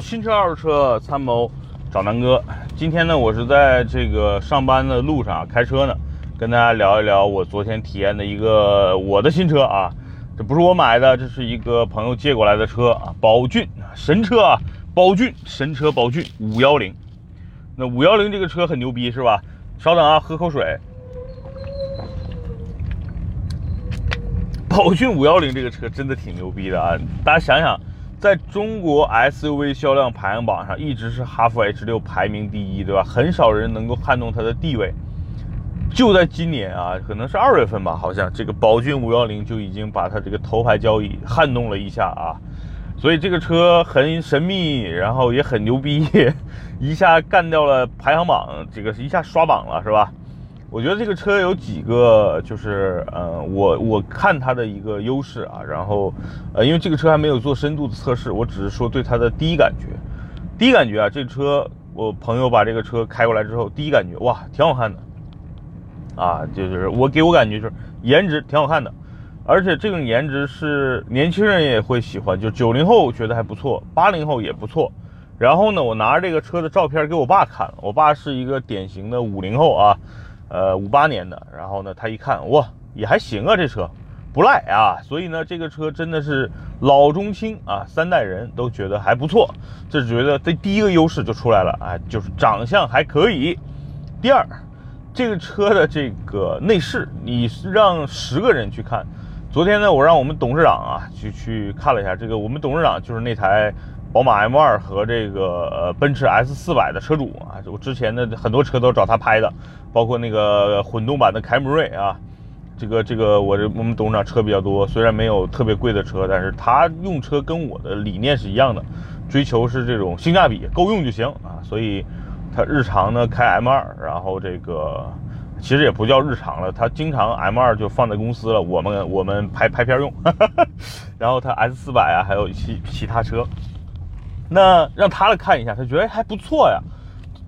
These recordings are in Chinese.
新车二手车参谋找南哥。今天呢，我是在这个上班的路上开车呢，跟大家聊一聊我昨天体验的一个我的新车啊。这不是我买的，这是一个朋友借过来的车啊，宝骏神车啊，宝骏神车宝骏五幺零。那五幺零这个车很牛逼是吧？稍等啊，喝口水。宝骏五幺零这个车真的挺牛逼的啊！大家想想。在中国 SUV 销量排行榜上，一直是哈弗 H 六排名第一，对吧？很少人能够撼动它的地位。就在今年啊，可能是二月份吧，好像这个宝骏五幺零就已经把它这个头牌交椅撼动了一下啊。所以这个车很神秘，然后也很牛逼，一下干掉了排行榜，这个是一下刷榜了，是吧？我觉得这个车有几个，就是呃，我我看它的一个优势啊，然后呃，因为这个车还没有做深度的测试，我只是说对它的第一感觉。第一感觉啊，这车我朋友把这个车开过来之后，第一感觉哇，挺好看的啊，就是我给我感觉就是颜值挺好看的，而且这种颜值是年轻人也会喜欢，就九零后觉得还不错，八零后也不错。然后呢，我拿着这个车的照片给我爸看，我爸是一个典型的五零后啊。呃，五八年的，然后呢，他一看，哇，也还行啊，这车不赖啊，所以呢，这个车真的是老中青啊，三代人都觉得还不错，这觉得这第一个优势就出来了啊，就是长相还可以。第二，这个车的这个内饰，你让十个人去看，昨天呢，我让我们董事长啊去去看了一下，这个我们董事长就是那台。宝马 M2 和这个呃奔驰 S400 的车主啊，我之前的很多车都找他拍的，包括那个混动版的凯美瑞啊，这个这个我这我们董事长车比较多，虽然没有特别贵的车，但是他用车跟我的理念是一样的，追求是这种性价比够用就行啊，所以他日常呢开 M2，然后这个其实也不叫日常了，他经常 M2 就放在公司了，我们我们拍拍片用，然后他 S400 啊，还有其其他车。那让他来看一下，他觉得还不错呀，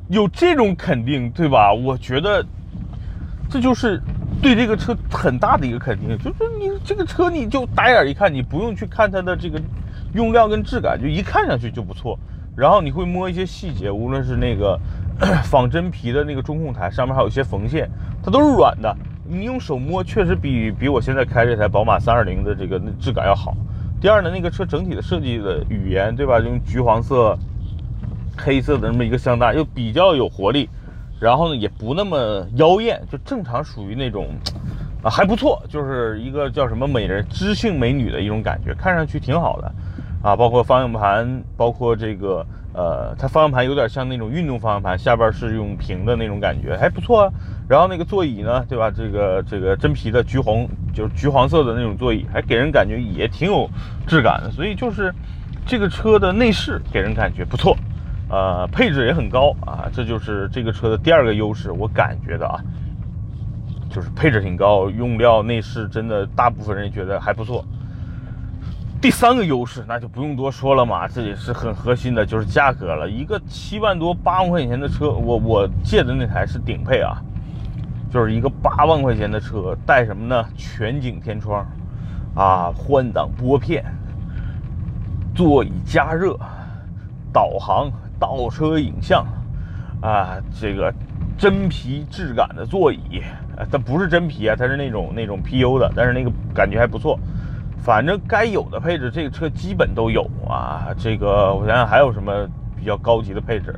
有这种肯定，对吧？我觉得这就是对这个车很大的一个肯定，就是你这个车你就打眼一看，你不用去看它的这个用料跟质感，就一看上去就不错。然后你会摸一些细节，无论是那个 仿真皮的那个中控台上面还有一些缝线，它都是软的，你用手摸确实比比我现在开这台宝马三二零的这个质感要好。第二呢，那个车整体的设计的语言，对吧？用橘黄色、黑色的这么一个箱搭，又比较有活力，然后呢，也不那么妖艳，就正常属于那种啊还不错，就是一个叫什么美人、知性美女的一种感觉，看上去挺好的啊。包括方向盘，包括这个呃，它方向盘有点像那种运动方向盘，下边是用平的那种感觉，还不错啊。然后那个座椅呢，对吧？这个这个真皮的橘红，就是橘黄色的那种座椅，还给人感觉也挺有质感的。所以就是这个车的内饰给人感觉不错，呃，配置也很高啊。这就是这个车的第二个优势，我感觉的啊，就是配置挺高，用料内饰真的大部分人觉得还不错。第三个优势那就不用多说了嘛，这也是很核心的，就是价格了。一个七万多八万块钱的车，我我借的那台是顶配啊。就是一个八万块钱的车，带什么呢？全景天窗，啊，换挡拨片，座椅加热，导航，倒车影像，啊，这个真皮质感的座椅，它不是真皮啊，它是那种那种 PU 的，但是那个感觉还不错。反正该有的配置，这个车基本都有啊。这个我想想还有什么比较高级的配置？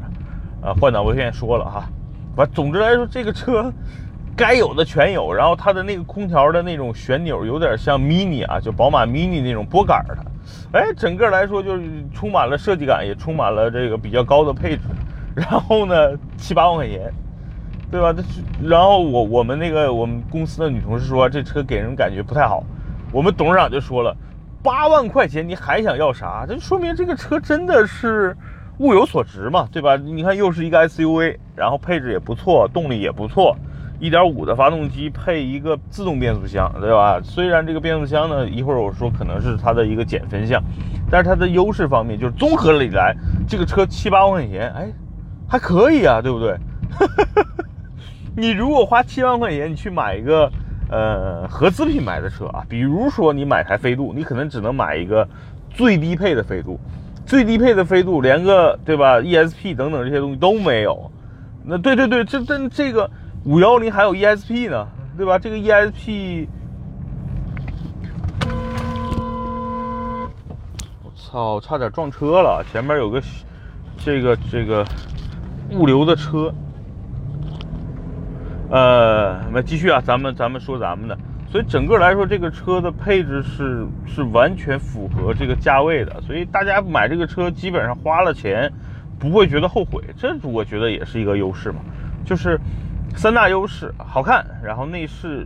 啊，换挡拨片说了哈，反总之来说，这个车。该有的全有，然后它的那个空调的那种旋钮有点像 mini 啊，就宝马 mini 那种拨杆的，哎，整个来说就是充满了设计感，也充满了这个比较高的配置。然后呢，七八万块钱，对吧？然后我我们那个我们公司的女同事说这车给人感觉不太好，我们董事长就说了，八万块钱你还想要啥？这说明这个车真的是物有所值嘛，对吧？你看又是一个 SUV，然后配置也不错，动力也不错。一点五的发动机配一个自动变速箱，对吧？虽然这个变速箱呢，一会儿我说可能是它的一个减分项，但是它的优势方面就是综合了起来，这个车七八万块钱，哎，还可以啊，对不对？你如果花七万块钱，你去买一个呃合资品牌的车啊，比如说你买台飞度，你可能只能买一个最低配的飞度，最低配的飞度连个对吧？ESP 等等这些东西都没有。那对对对，这这这个五幺零还有 ESP 呢，对吧？这个 ESP，我操，差点撞车了，前面有个这个这个物流的车。呃，那继续啊，咱们咱们说咱们的。所以整个来说，这个车的配置是是完全符合这个价位的，所以大家买这个车基本上花了钱，不会觉得后悔，这我觉得也是一个优势嘛，就是三大优势：好看，然后内饰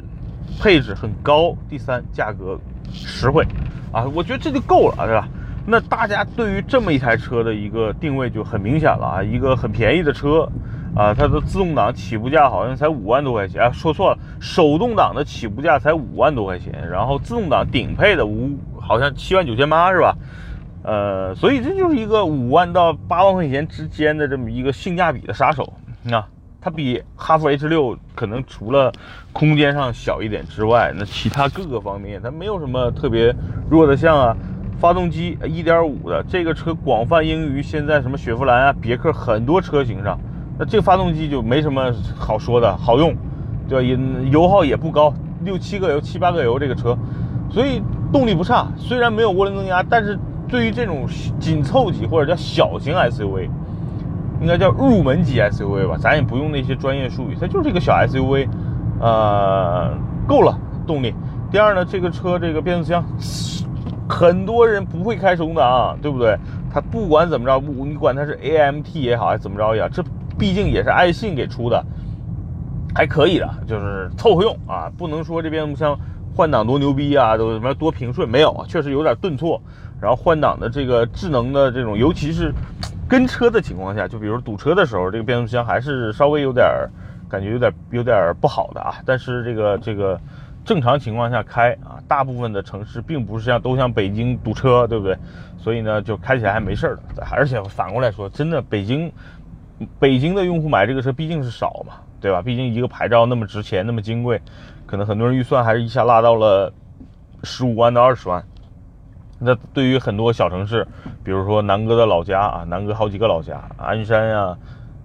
配置很高，第三价格实惠，啊，我觉得这就够了，对吧？那大家对于这么一台车的一个定位就很明显了啊，一个很便宜的车。啊，它的自动挡起步价好像才五万多块钱啊，说错了，手动挡的起步价才五万多块钱，然后自动挡顶配的五好像七万九千八是吧？呃，所以这就是一个五万到八万块钱之间的这么一个性价比的杀手啊。它比哈弗 H 六可能除了空间上小一点之外，那其他各个方面它没有什么特别弱的项啊。发动机一点五的这个车广泛应用于现在什么雪佛兰啊、别克很多车型上。那这个发动机就没什么好说的，好用，对吧？也油耗也不高，六七个油、七八个油这个车，所以动力不差。虽然没有涡轮增压，但是对于这种紧凑级或者叫小型 SUV，应该叫入门级 SUV 吧，咱也不用那些专业术语，它就是一个小 SUV，呃，够了动力。第二呢，这个车这个变速箱，很多人不会开手动挡，对不对？它不管怎么着，你管它是 AMT 也好，还是怎么着也好，这。毕竟也是爱信给出的，还可以的，就是凑合用啊，不能说这变速箱换挡多牛逼啊，都什么多平顺，没有，确实有点顿挫。然后换挡的这个智能的这种，尤其是跟车的情况下，就比如堵车的时候，这个变速箱还是稍微有点感觉有点有点不好的啊。但是这个这个正常情况下开啊，大部分的城市并不是像都像北京堵车，对不对？所以呢，就开起来还没事儿的。而且反过来说，真的北京。北京的用户买这个车毕竟是少嘛，对吧？毕竟一个牌照那么值钱，那么金贵，可能很多人预算还是一下拉到了十五万到二十万。那对于很多小城市，比如说南哥的老家啊，南哥好几个老家，鞍山啊、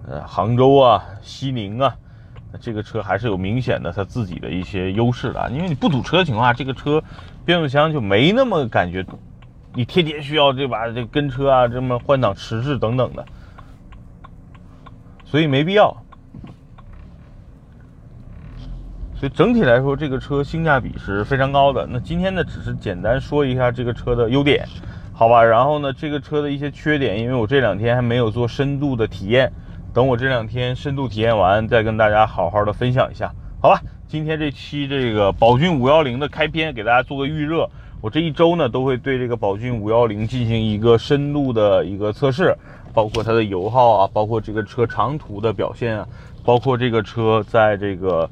呃杭州啊、西宁啊，这个车还是有明显的它自己的一些优势的。因为你不堵车的情况下，这个车变速箱就没那么感觉，你天天需要对吧？这跟车啊，这么换挡迟滞等等的。所以没必要，所以整体来说，这个车性价比是非常高的。那今天呢，只是简单说一下这个车的优点，好吧？然后呢，这个车的一些缺点，因为我这两天还没有做深度的体验，等我这两天深度体验完，再跟大家好好的分享一下，好吧？今天这期这个宝骏五幺零的开篇，给大家做个预热。我这一周呢，都会对这个宝骏五幺零进行一个深度的一个测试。包括它的油耗啊，包括这个车长途的表现啊，包括这个车在这个，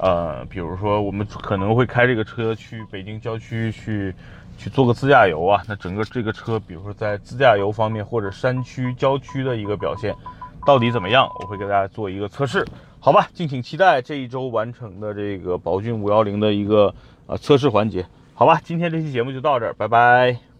呃，比如说我们可能会开这个车去北京郊区去去做个自驾游啊，那整个这个车，比如说在自驾游方面或者山区郊区的一个表现，到底怎么样？我会给大家做一个测试，好吧？敬请期待这一周完成的这个宝骏五幺零的一个呃测试环节，好吧？今天这期节目就到这儿，拜拜。